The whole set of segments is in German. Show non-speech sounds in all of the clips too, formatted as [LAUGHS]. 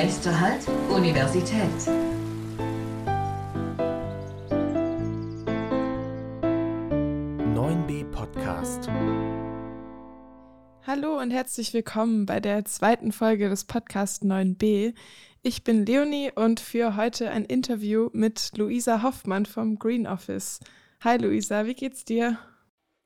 Nächster Halt, Universität. Podcast. Hallo und herzlich willkommen bei der zweiten Folge des Podcasts 9b. Ich bin Leonie und führe heute ein Interview mit Luisa Hoffmann vom Green Office. Hi Luisa, wie geht's dir?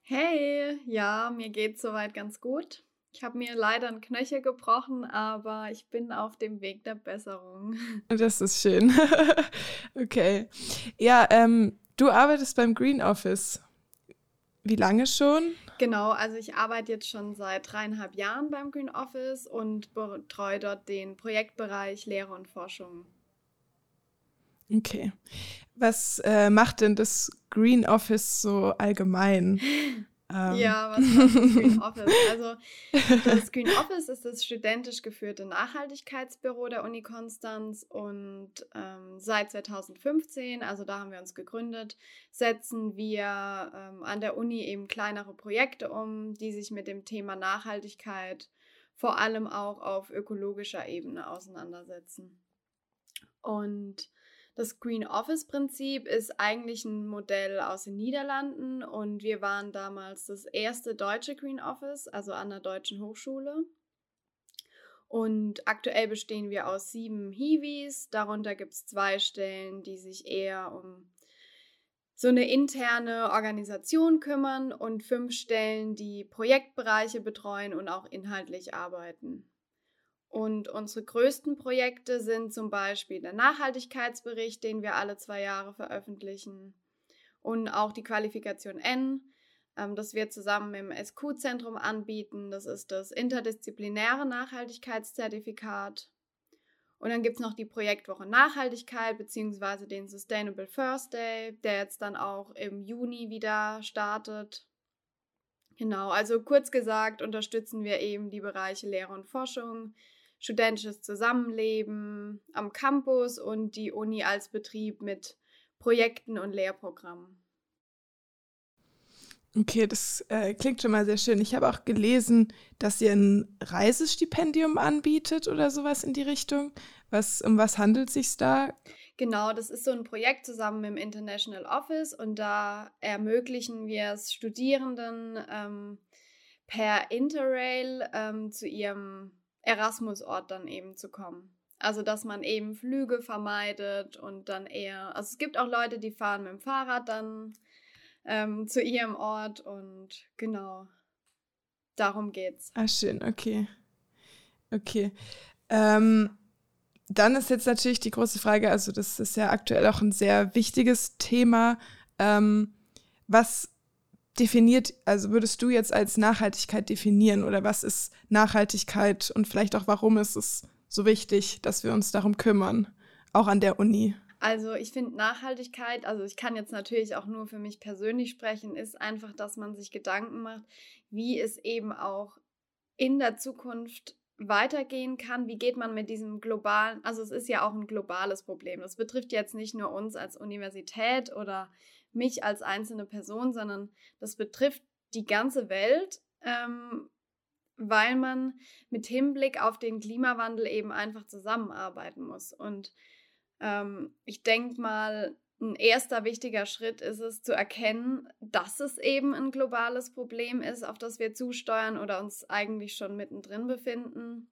Hey, ja, mir geht's soweit ganz gut. Ich habe mir leider ein Knöchel gebrochen, aber ich bin auf dem Weg der Besserung. [LAUGHS] Das ist schön. [LAUGHS] okay. Ja, ähm, du arbeitest beim Green Office. Wie lange schon? Genau, also ich arbeite jetzt schon seit dreieinhalb Jahren beim Green Office und betreue dort den Projektbereich Lehre und Forschung. Okay. Was äh, macht denn das Green Office so allgemein? [LAUGHS] Ähm. Ja, was macht das Green [LAUGHS] Office? Also das Green Office ist das studentisch geführte Nachhaltigkeitsbüro der Uni Konstanz und ähm, seit 2015, also da haben wir uns gegründet, setzen wir ähm, an der Uni eben kleinere Projekte um, die sich mit dem Thema Nachhaltigkeit vor allem auch auf ökologischer Ebene auseinandersetzen. Und das Green Office Prinzip ist eigentlich ein Modell aus den Niederlanden und wir waren damals das erste deutsche Green Office, also an der deutschen Hochschule. Und aktuell bestehen wir aus sieben Hiwis. Darunter gibt es zwei Stellen, die sich eher um so eine interne Organisation kümmern und fünf Stellen, die Projektbereiche betreuen und auch inhaltlich arbeiten. Und unsere größten Projekte sind zum Beispiel der Nachhaltigkeitsbericht, den wir alle zwei Jahre veröffentlichen. Und auch die Qualifikation N, ähm, das wir zusammen im SQ-Zentrum anbieten. Das ist das interdisziplinäre Nachhaltigkeitszertifikat. Und dann gibt es noch die Projektwoche Nachhaltigkeit beziehungsweise den Sustainable First Day, der jetzt dann auch im Juni wieder startet. Genau, also kurz gesagt unterstützen wir eben die Bereiche Lehre und Forschung, studentisches Zusammenleben am Campus und die Uni als Betrieb mit Projekten und Lehrprogrammen. Okay, das äh, klingt schon mal sehr schön. Ich habe auch gelesen, dass ihr ein Reisestipendium anbietet oder sowas in die Richtung. Was, um was handelt es sich da? Genau, das ist so ein Projekt zusammen mit dem International Office und da ermöglichen wir es Studierenden ähm, per Interrail ähm, zu ihrem Erasmus-Ort dann eben zu kommen. Also, dass man eben Flüge vermeidet und dann eher, also es gibt auch Leute, die fahren mit dem Fahrrad dann ähm, zu ihrem Ort und genau, darum geht's. Ah, schön, okay. Okay. Ähm, dann ist jetzt natürlich die große Frage, also das ist ja aktuell auch ein sehr wichtiges Thema. Ähm, was definiert, also würdest du jetzt als Nachhaltigkeit definieren oder was ist Nachhaltigkeit und vielleicht auch warum ist es so wichtig, dass wir uns darum kümmern, auch an der Uni? Also ich finde Nachhaltigkeit, also ich kann jetzt natürlich auch nur für mich persönlich sprechen, ist einfach, dass man sich Gedanken macht, wie es eben auch in der Zukunft weitergehen kann. Wie geht man mit diesem globalen, also es ist ja auch ein globales Problem. Das betrifft jetzt nicht nur uns als Universität oder mich als einzelne Person, sondern das betrifft die ganze Welt, ähm, weil man mit Hinblick auf den Klimawandel eben einfach zusammenarbeiten muss. Und ähm, ich denke mal, ein erster wichtiger Schritt ist es zu erkennen, dass es eben ein globales Problem ist, auf das wir zusteuern oder uns eigentlich schon mittendrin befinden.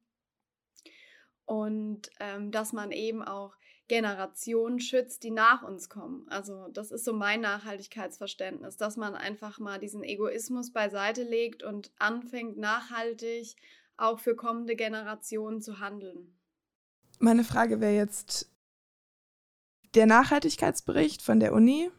Und ähm, dass man eben auch Generationen schützt, die nach uns kommen. Also das ist so mein Nachhaltigkeitsverständnis, dass man einfach mal diesen Egoismus beiseite legt und anfängt nachhaltig auch für kommende Generationen zu handeln. Meine Frage wäre jetzt der Nachhaltigkeitsbericht von der Uni.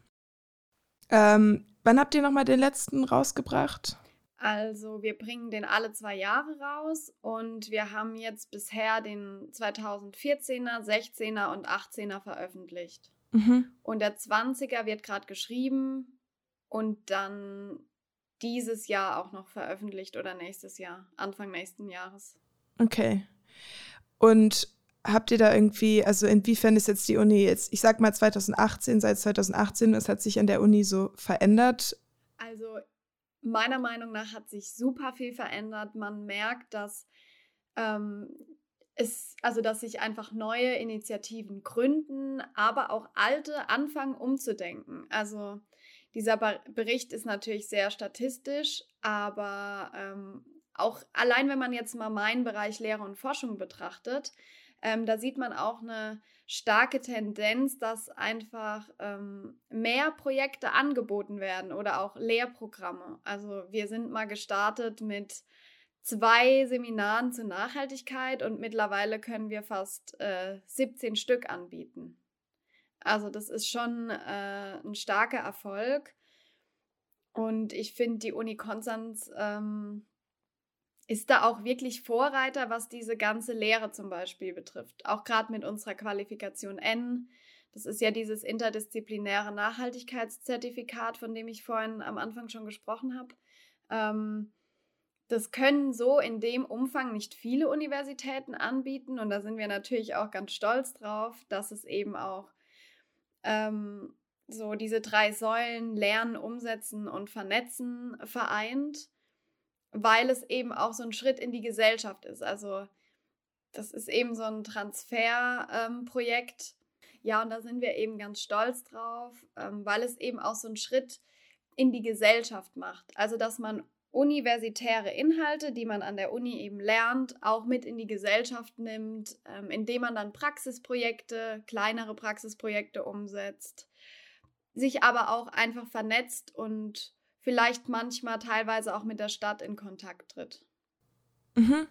Ähm, wann habt ihr nochmal den letzten rausgebracht? Also wir bringen den alle zwei Jahre raus und wir haben jetzt bisher den 2014er, 16er und 18er veröffentlicht. Mhm. Und der 20er wird gerade geschrieben und dann dieses Jahr auch noch veröffentlicht oder nächstes Jahr, Anfang nächsten Jahres. Okay. Und habt ihr da irgendwie, also inwiefern ist jetzt die Uni jetzt, ich sag mal 2018, seit 2018, was hat sich an der Uni so verändert? Also meiner Meinung nach hat sich super viel verändert. Man merkt, dass ähm, es, also dass sich einfach neue Initiativen gründen, aber auch alte anfangen umzudenken. Also dieser Bericht ist natürlich sehr statistisch, aber ähm, auch allein wenn man jetzt mal meinen Bereich Lehre und Forschung betrachtet, ähm, da sieht man auch eine starke Tendenz, dass einfach ähm, mehr Projekte angeboten werden oder auch Lehrprogramme. Also wir sind mal gestartet mit zwei Seminaren zur Nachhaltigkeit und mittlerweile können wir fast äh, 17 Stück anbieten. Also das ist schon äh, ein starker Erfolg. Und ich finde, die Uni Konstanz ähm, ist da auch wirklich Vorreiter, was diese ganze Lehre zum Beispiel betrifft. Auch gerade mit unserer Qualifikation N. Das ist ja dieses interdisziplinäre Nachhaltigkeitszertifikat, von dem ich vorhin am Anfang schon gesprochen habe. Ähm, das können so in dem Umfang nicht viele Universitäten anbieten und da sind wir natürlich auch ganz stolz drauf, dass es eben auch ähm, so diese drei Säulen Lernen, Umsetzen und Vernetzen vereint, weil es eben auch so ein Schritt in die Gesellschaft ist. Also das ist eben so ein Transferprojekt. Ähm, ja, und da sind wir eben ganz stolz drauf, ähm, weil es eben auch so einen Schritt in die Gesellschaft macht. Also dass man universitäre Inhalte, die man an der Uni eben lernt, auch mit in die Gesellschaft nimmt, ähm, indem man dann Praxisprojekte, kleinere Praxisprojekte umsetzt, sich aber auch einfach vernetzt und vielleicht manchmal teilweise auch mit der Stadt in Kontakt tritt. Mhm.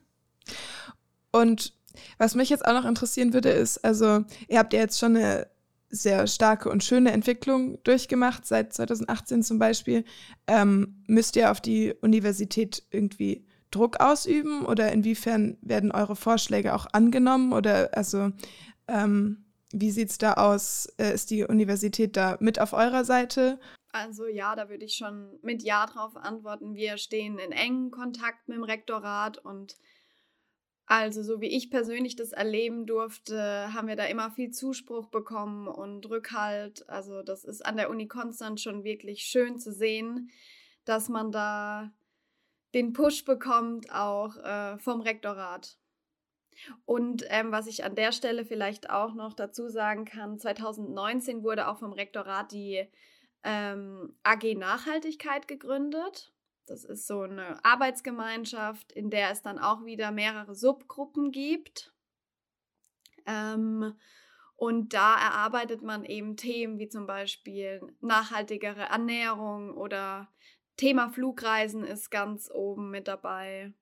Und was mich jetzt auch noch interessieren würde, ist, also ihr habt ja jetzt schon eine sehr starke und schöne Entwicklung durchgemacht, seit 2018 zum Beispiel. Ähm, müsst ihr auf die Universität irgendwie Druck ausüben oder inwiefern werden eure Vorschläge auch angenommen oder also ähm, wie sieht es da aus? Äh, ist die Universität da mit auf eurer Seite? Also ja, da würde ich schon mit Ja drauf antworten. Wir stehen in engem Kontakt mit dem Rektorat und also, so wie ich persönlich das erleben durfte, haben wir da immer viel Zuspruch bekommen und Rückhalt. Also, das ist an der Uni Konstanz schon wirklich schön zu sehen, dass man da den Push bekommt, auch äh, vom Rektorat. Und ähm, was ich an der Stelle vielleicht auch noch dazu sagen kann, 2019 wurde auch vom Rektorat die ähm, AG Nachhaltigkeit gegründet. Das ist so eine Arbeitsgemeinschaft, in der es dann auch wieder mehrere Subgruppen gibt. Ähm, und da erarbeitet man eben Themen wie zum Beispiel nachhaltigere Ernährung oder Thema Flugreisen ist ganz oben mit dabei.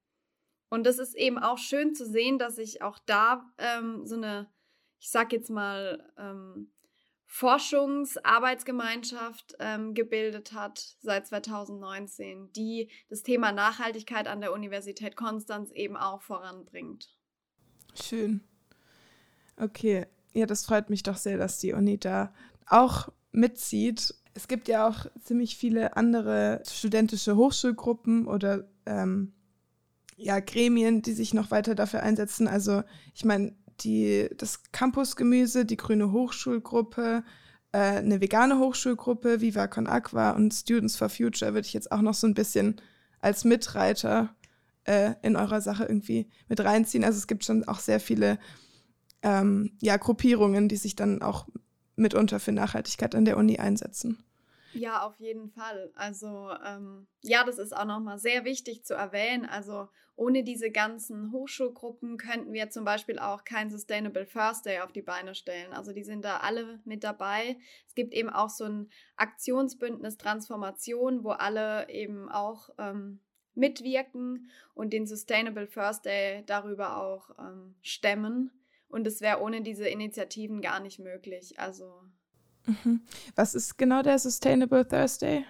Und das ist eben auch schön zu sehen, dass sich auch da ähm, so eine, ich sag jetzt mal, ähm, Forschungsarbeitsgemeinschaft ähm, gebildet hat seit 2019, die das Thema Nachhaltigkeit an der Universität Konstanz eben auch voranbringt. Schön. Okay, ja, das freut mich doch sehr, dass die Uni da auch mitzieht. Es gibt ja auch ziemlich viele andere studentische Hochschulgruppen oder ähm, ja, Gremien, die sich noch weiter dafür einsetzen. Also ich meine, die, das Campusgemüse, die Grüne Hochschulgruppe, äh, eine vegane Hochschulgruppe, Viva Con Aqua und Students for Future würde ich jetzt auch noch so ein bisschen als Mitreiter äh, in eurer Sache irgendwie mit reinziehen. Also es gibt schon auch sehr viele ähm, ja, Gruppierungen, die sich dann auch mitunter für Nachhaltigkeit an der Uni einsetzen. Ja, auf jeden Fall. Also ähm, ja, das ist auch nochmal sehr wichtig zu erwähnen. Also ohne diese ganzen Hochschulgruppen könnten wir zum Beispiel auch kein Sustainable First Day auf die Beine stellen. Also die sind da alle mit dabei. Es gibt eben auch so ein Aktionsbündnis Transformation, wo alle eben auch ähm, mitwirken und den Sustainable First Day darüber auch ähm, stemmen. Und es wäre ohne diese Initiativen gar nicht möglich. Also Mhm. Was ist genau der Sustainable Thursday?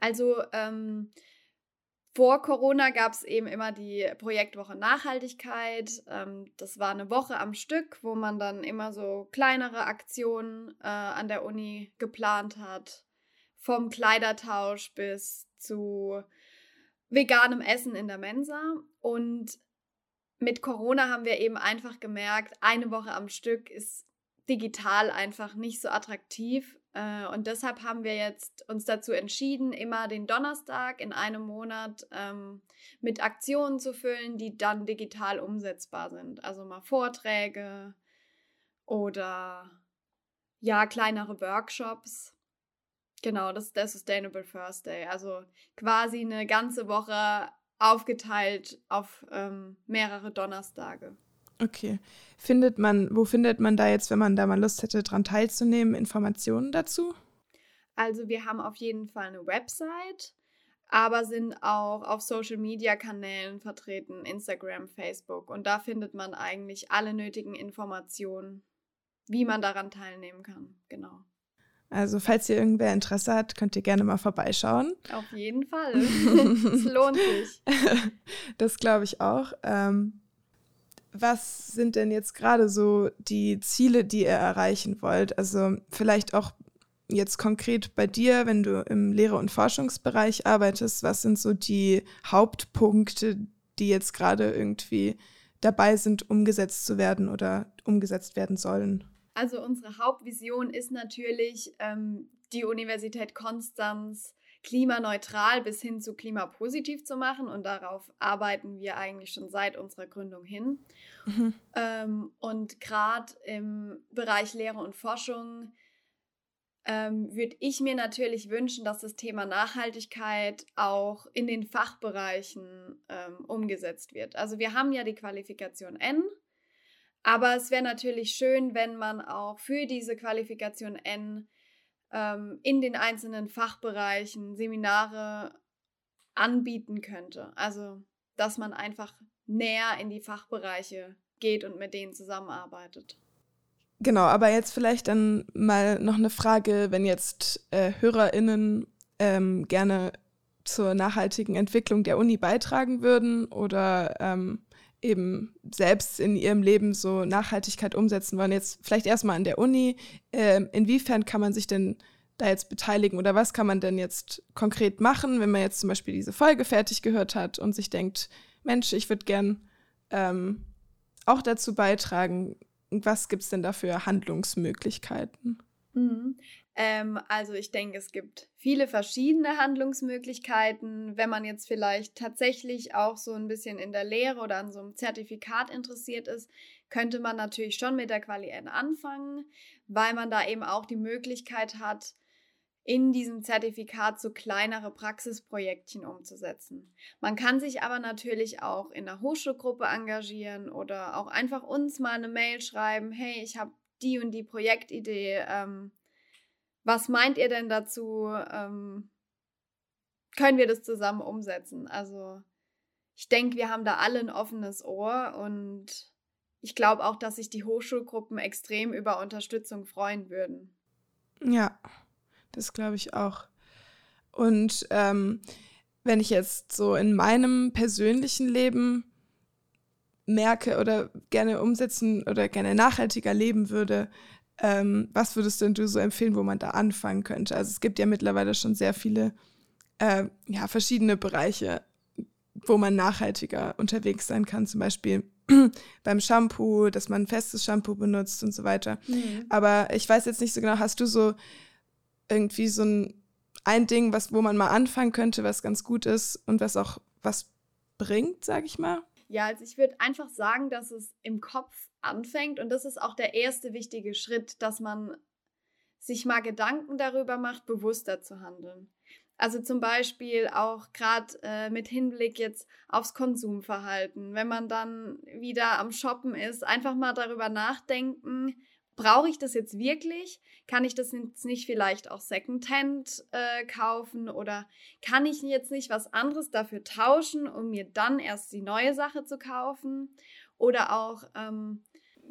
Also ähm, vor Corona gab es eben immer die Projektwoche Nachhaltigkeit. Ähm, das war eine Woche am Stück, wo man dann immer so kleinere Aktionen äh, an der Uni geplant hat. Vom Kleidertausch bis zu veganem Essen in der Mensa. Und mit Corona haben wir eben einfach gemerkt, eine Woche am Stück ist digital einfach nicht so attraktiv. Äh, und deshalb haben wir jetzt uns dazu entschieden, immer den Donnerstag in einem Monat ähm, mit Aktionen zu füllen, die dann digital umsetzbar sind. Also mal Vorträge oder ja, kleinere Workshops. Genau, das ist der Sustainable First Day. Also quasi eine ganze Woche aufgeteilt auf ähm, mehrere Donnerstage. Okay. Findet man, wo findet man da jetzt, wenn man da mal Lust hätte, daran teilzunehmen, Informationen dazu? Also wir haben auf jeden Fall eine Website, aber sind auch auf Social-Media-Kanälen vertreten, Instagram, Facebook. Und da findet man eigentlich alle nötigen Informationen, wie man daran teilnehmen kann. Genau. Also falls ihr irgendwer Interesse hat, könnt ihr gerne mal vorbeischauen. Auf jeden Fall. [LAUGHS] Es lohnt sich. [LAUGHS] Das glaube ich auch. Ähm, was sind denn jetzt gerade so die Ziele, die ihr erreichen wollt? Also vielleicht auch jetzt konkret bei dir, wenn du im Lehre- und Forschungsbereich arbeitest, was sind so die Hauptpunkte, die jetzt gerade irgendwie dabei sind, umgesetzt zu werden oder umgesetzt werden sollen? Also unsere Hauptvision ist natürlich, ähm, die Universität Konstanz klimaneutral bis hin zu klimapositiv zu machen. Und darauf arbeiten wir eigentlich schon seit unserer Gründung hin. Mhm. Ähm, und gerade im Bereich Lehre und Forschung ähm, würde ich mir natürlich wünschen, dass das Thema Nachhaltigkeit auch in den Fachbereichen ähm, umgesetzt wird. Also wir haben ja die Qualifikation N, aber es wäre natürlich schön, wenn man auch für diese Qualifikation N ähm, in den einzelnen Fachbereichen Seminare anbieten könnte. Also, dass man einfach näher in die Fachbereiche geht und mit denen zusammenarbeitet. Genau, aber jetzt vielleicht dann mal noch eine Frage, wenn jetzt äh, HörerInnen ähm, gerne zur nachhaltigen Entwicklung der Uni beitragen würden oder ähm, eben selbst in ihrem Leben so Nachhaltigkeit umsetzen wollen. Jetzt vielleicht erstmal an der Uni. Äh, inwiefern kann man sich denn da jetzt beteiligen oder was kann man denn jetzt konkret machen, wenn man jetzt zum Beispiel diese Folge fertig gehört hat und sich denkt, Mensch, ich würde gern ähm, auch dazu beitragen. Was gibt es denn da für Handlungsmöglichkeiten? Mhm. Ähm, also ich denke, es gibt viele verschiedene Handlungsmöglichkeiten. Wenn man jetzt vielleicht tatsächlich auch so ein bisschen in der Lehre oder an so einem Zertifikat interessiert ist, könnte man natürlich schon mit der Quali N anfangen, weil man da eben auch die Möglichkeit hat, in diesem Zertifikat so kleinere Praxisprojektchen umzusetzen. Man kann sich aber natürlich auch in der Hochschulgruppe engagieren oder auch einfach uns mal eine Mail schreiben, hey, ich habe die und die Projektidee, ähm, was meint ihr denn dazu? Ähm, können wir das zusammen umsetzen? Also ich denke, wir haben da alle ein offenes Ohr und ich glaube auch, dass sich die Hochschulgruppen extrem über Unterstützung freuen würden. Ja, das glaube ich auch. Und ähm, wenn ich jetzt so in meinem persönlichen Leben merke oder gerne umsetzen oder gerne nachhaltiger leben würde, ähm, was würdest denn du so empfehlen, wo man da anfangen könnte? Also es gibt ja mittlerweile schon sehr viele äh, ja, verschiedene Bereiche, wo man nachhaltiger unterwegs sein kann. Zum Beispiel [CLEARS THROAT] beim Shampoo, dass man festes Shampoo benutzt und so weiter. Mhm. Aber ich weiß jetzt nicht so genau, hast du so irgendwie so ein, ein Ding, was, wo man mal anfangen könnte, was ganz gut ist und was auch was bringt, sag ich mal? Ja, also ich würde einfach sagen, dass es im Kopf anfängt und das ist auch der erste wichtige Schritt, dass man sich mal Gedanken darüber macht, bewusster zu handeln. Also zum Beispiel auch gerade äh, mit Hinblick jetzt aufs Konsumverhalten. Wenn man dann wieder am Shoppen ist, einfach mal darüber nachdenken, brauche ich das jetzt wirklich? Kann ich das jetzt nicht vielleicht auch Secondhand äh, kaufen oder kann ich jetzt nicht was anderes dafür tauschen, um mir dann erst die neue Sache zu kaufen? Oder auch ähm,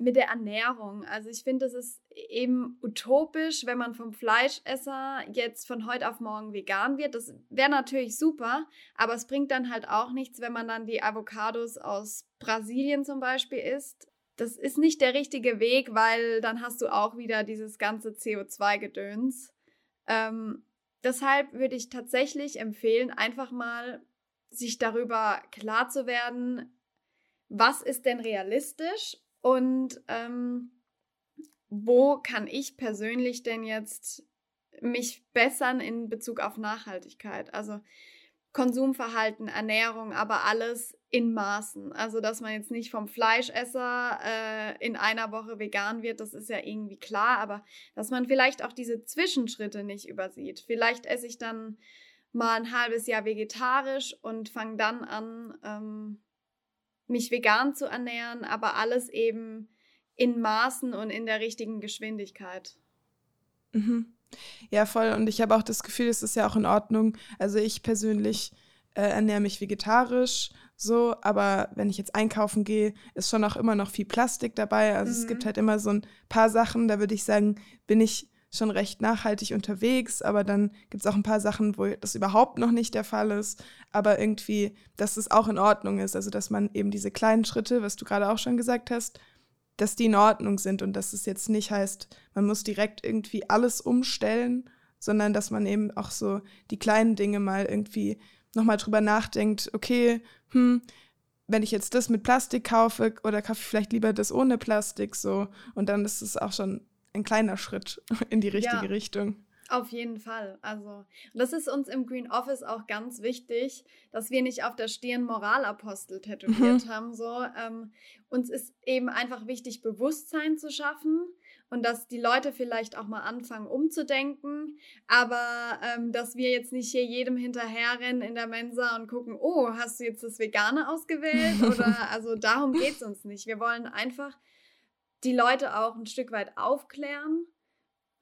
mit der Ernährung. Also ich finde, es ist eben utopisch, wenn man vom Fleischesser jetzt von heute auf morgen vegan wird. Das wäre natürlich super, aber es bringt dann halt auch nichts, wenn man dann die Avocados aus Brasilien zum Beispiel isst. Das ist nicht der richtige Weg, weil dann hast du auch wieder dieses ganze CO2-Gedöns. Ähm, deshalb würde ich tatsächlich empfehlen, einfach mal sich darüber klar zu werden, was ist denn realistisch und ähm, wo kann ich persönlich denn jetzt mich bessern in Bezug auf Nachhaltigkeit. Also Konsumverhalten, Ernährung, aber alles in Maßen. Also, dass man jetzt nicht vom Fleischesser äh, in einer Woche vegan wird, das ist ja irgendwie klar, aber dass man vielleicht auch diese Zwischenschritte nicht übersieht. Vielleicht esse ich dann mal ein halbes Jahr vegetarisch und fange dann an, ähm, mich vegan zu ernähren, aber alles eben in Maßen und in der richtigen Geschwindigkeit. Mhm. Ja, voll. Und ich habe auch das Gefühl, es ist ja auch in Ordnung. Also ich persönlich äh, ernähre mich vegetarisch so, aber wenn ich jetzt einkaufen gehe, ist schon auch immer noch viel Plastik dabei. Also mhm. es gibt mhm. halt immer so ein paar Sachen, da würde ich sagen, bin ich schon recht nachhaltig unterwegs, aber dann gibt es auch ein paar Sachen, wo das überhaupt noch nicht der Fall ist, aber irgendwie, dass es auch in Ordnung ist. Also dass man eben diese kleinen Schritte, was du gerade auch schon gesagt hast, dass die in Ordnung sind und dass es jetzt nicht heißt, man muss direkt irgendwie alles umstellen, sondern dass man eben auch so die kleinen Dinge mal irgendwie nochmal drüber nachdenkt, okay, hm, wenn ich jetzt das mit Plastik kaufe oder kaufe ich vielleicht lieber das ohne Plastik so und dann ist es auch schon ein kleiner Schritt [LAUGHS] in die richtige ja. Richtung. Auf jeden Fall. Also, das ist uns im Green Office auch ganz wichtig, dass wir nicht auf der Stirn Moralapostel tätowiert mhm. haben. So, ähm, uns ist eben einfach wichtig, Bewusstsein zu schaffen und dass die Leute vielleicht auch mal anfangen umzudenken, aber ähm, dass wir jetzt nicht hier jedem hinterherrennen in der Mensa und gucken, oh, hast du jetzt das Vegane ausgewählt? Oder [LAUGHS] also darum geht es uns nicht. Wir wollen einfach die Leute auch ein Stück weit aufklären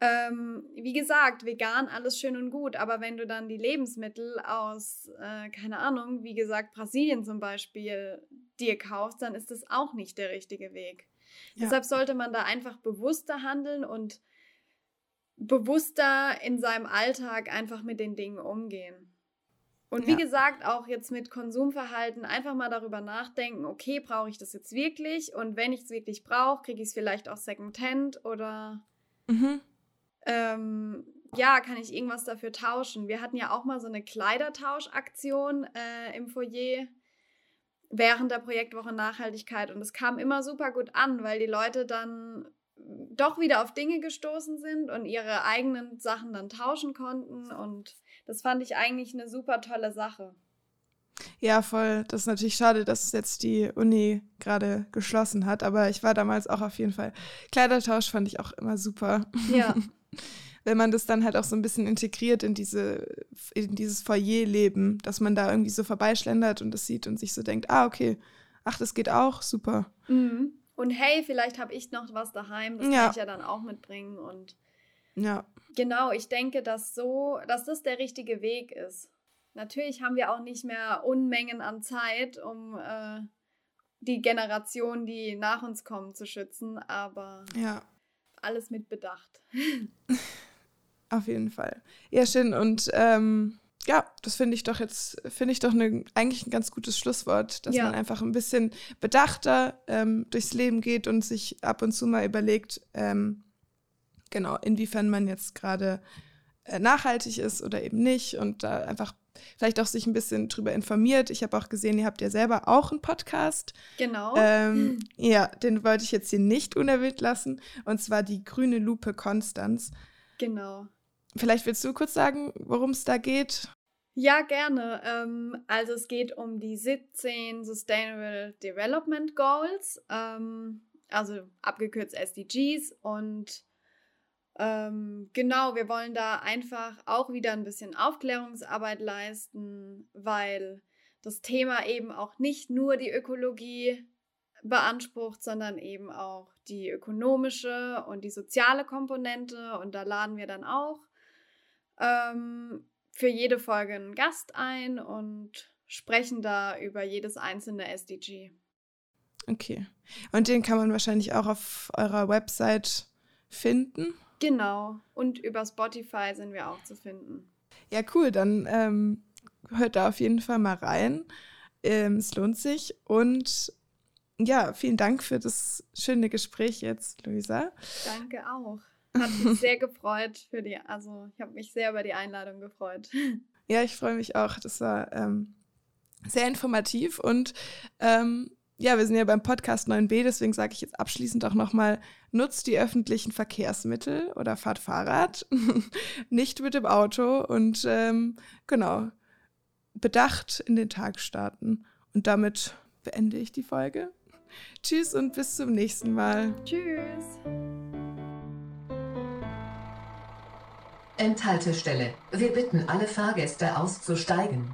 ähm, wie gesagt, vegan, alles schön und gut, aber wenn du dann die Lebensmittel aus, äh, keine Ahnung, wie gesagt, Brasilien zum Beispiel dir kaufst, dann ist das auch nicht der richtige Weg. Ja. Deshalb sollte man da einfach bewusster handeln und bewusster in seinem Alltag einfach mit den Dingen umgehen. Und wie ja. gesagt, auch jetzt mit Konsumverhalten einfach mal darüber nachdenken, okay, brauche ich das jetzt wirklich? Und wenn ich es wirklich brauche, kriege ich es vielleicht auch Secondhand oder mhm ähm, ja, kann ich irgendwas dafür tauschen? Wir hatten ja auch mal so eine Kleidertauschaktion äh, im Foyer während der Projektwoche Nachhaltigkeit und es kam immer super gut an, weil die Leute dann doch wieder auf Dinge gestoßen sind und ihre eigenen Sachen dann tauschen konnten und das fand ich eigentlich eine super tolle Sache. Ja, voll. Das ist natürlich schade, dass jetzt die Uni gerade geschlossen hat, aber ich war damals auch auf jeden Fall. Kleidertausch fand ich auch immer super. Ja. [LAUGHS] Wenn man das dann halt auch so ein bisschen integriert in diese, in dieses Foyer-Leben, dass man da irgendwie so vorbeischlendert und das sieht und sich so denkt, ah, okay, ach, das geht auch, super. Mhm. Und hey, vielleicht habe ich noch was daheim, das ja. kann ich ja dann auch mitbringen. Und ja. Genau, ich denke, dass so, dass das der richtige Weg ist. Natürlich haben wir auch nicht mehr Unmengen an Zeit, um äh, die Generationen, die nach uns kommen, zu schützen, aber ja. alles mit Bedacht. [LAUGHS] Auf jeden Fall. Ja, schön. Und ähm, ja, das finde ich doch jetzt, finde ich doch ne, eigentlich ein ganz gutes Schlusswort, dass ja. man einfach ein bisschen bedachter ähm, durchs Leben geht und sich ab und zu mal überlegt, ähm, genau, inwiefern man jetzt gerade äh, nachhaltig ist oder eben nicht und da einfach vielleicht auch sich ein bisschen drüber informiert. Ich habe auch gesehen, ihr habt ja selber auch einen Podcast. Genau. Ähm, [CLEARS THROAT] ja, den wollte ich jetzt hier nicht unerwähnt lassen. Und zwar die grüne Lupe Konstanz. Genau. Vielleicht willst du kurz sagen, worum es da geht? Ja, gerne. Ähm, also es geht um die 17 Sustainable Development Goals, ähm, also abgekürzt SDGs. Und ähm, genau, wir wollen da einfach auch wieder ein bisschen Aufklärungsarbeit leisten, weil das Thema eben auch nicht nur die Ökologie beansprucht, sondern eben auch die ökonomische und die soziale Komponente. Und da laden wir dann auch ähm, für jede Folge einen Gast ein und sprechen da über jedes einzelne SDG. Okay. Und den kann man wahrscheinlich auch auf eurer Website finden. Genau. Und über Spotify sind wir auch zu finden. Ja, cool. Dann ähm, hört da auf jeden Fall mal rein. Ähm, es lohnt sich. Und ja, vielen Dank für das schöne Gespräch jetzt, Luisa. Danke auch. Hat mich sehr gefreut für die, also ich habe mich sehr über die Einladung gefreut. Ja, ich freue mich auch. Das war ähm, sehr informativ und ähm, ja, wir sind ja beim Podcast 9b, deswegen sage ich jetzt abschließend auch nochmal, nutzt die öffentlichen Verkehrsmittel oder fahrt Fahrrad, [LAUGHS] nicht mit dem Auto und ähm, genau, bedacht in den Tag starten. Und damit beende ich die Folge. Tschüss und bis zum nächsten Mal. Tschüss. Enthaltestelle. Wir bitten alle Fahrgäste auszusteigen.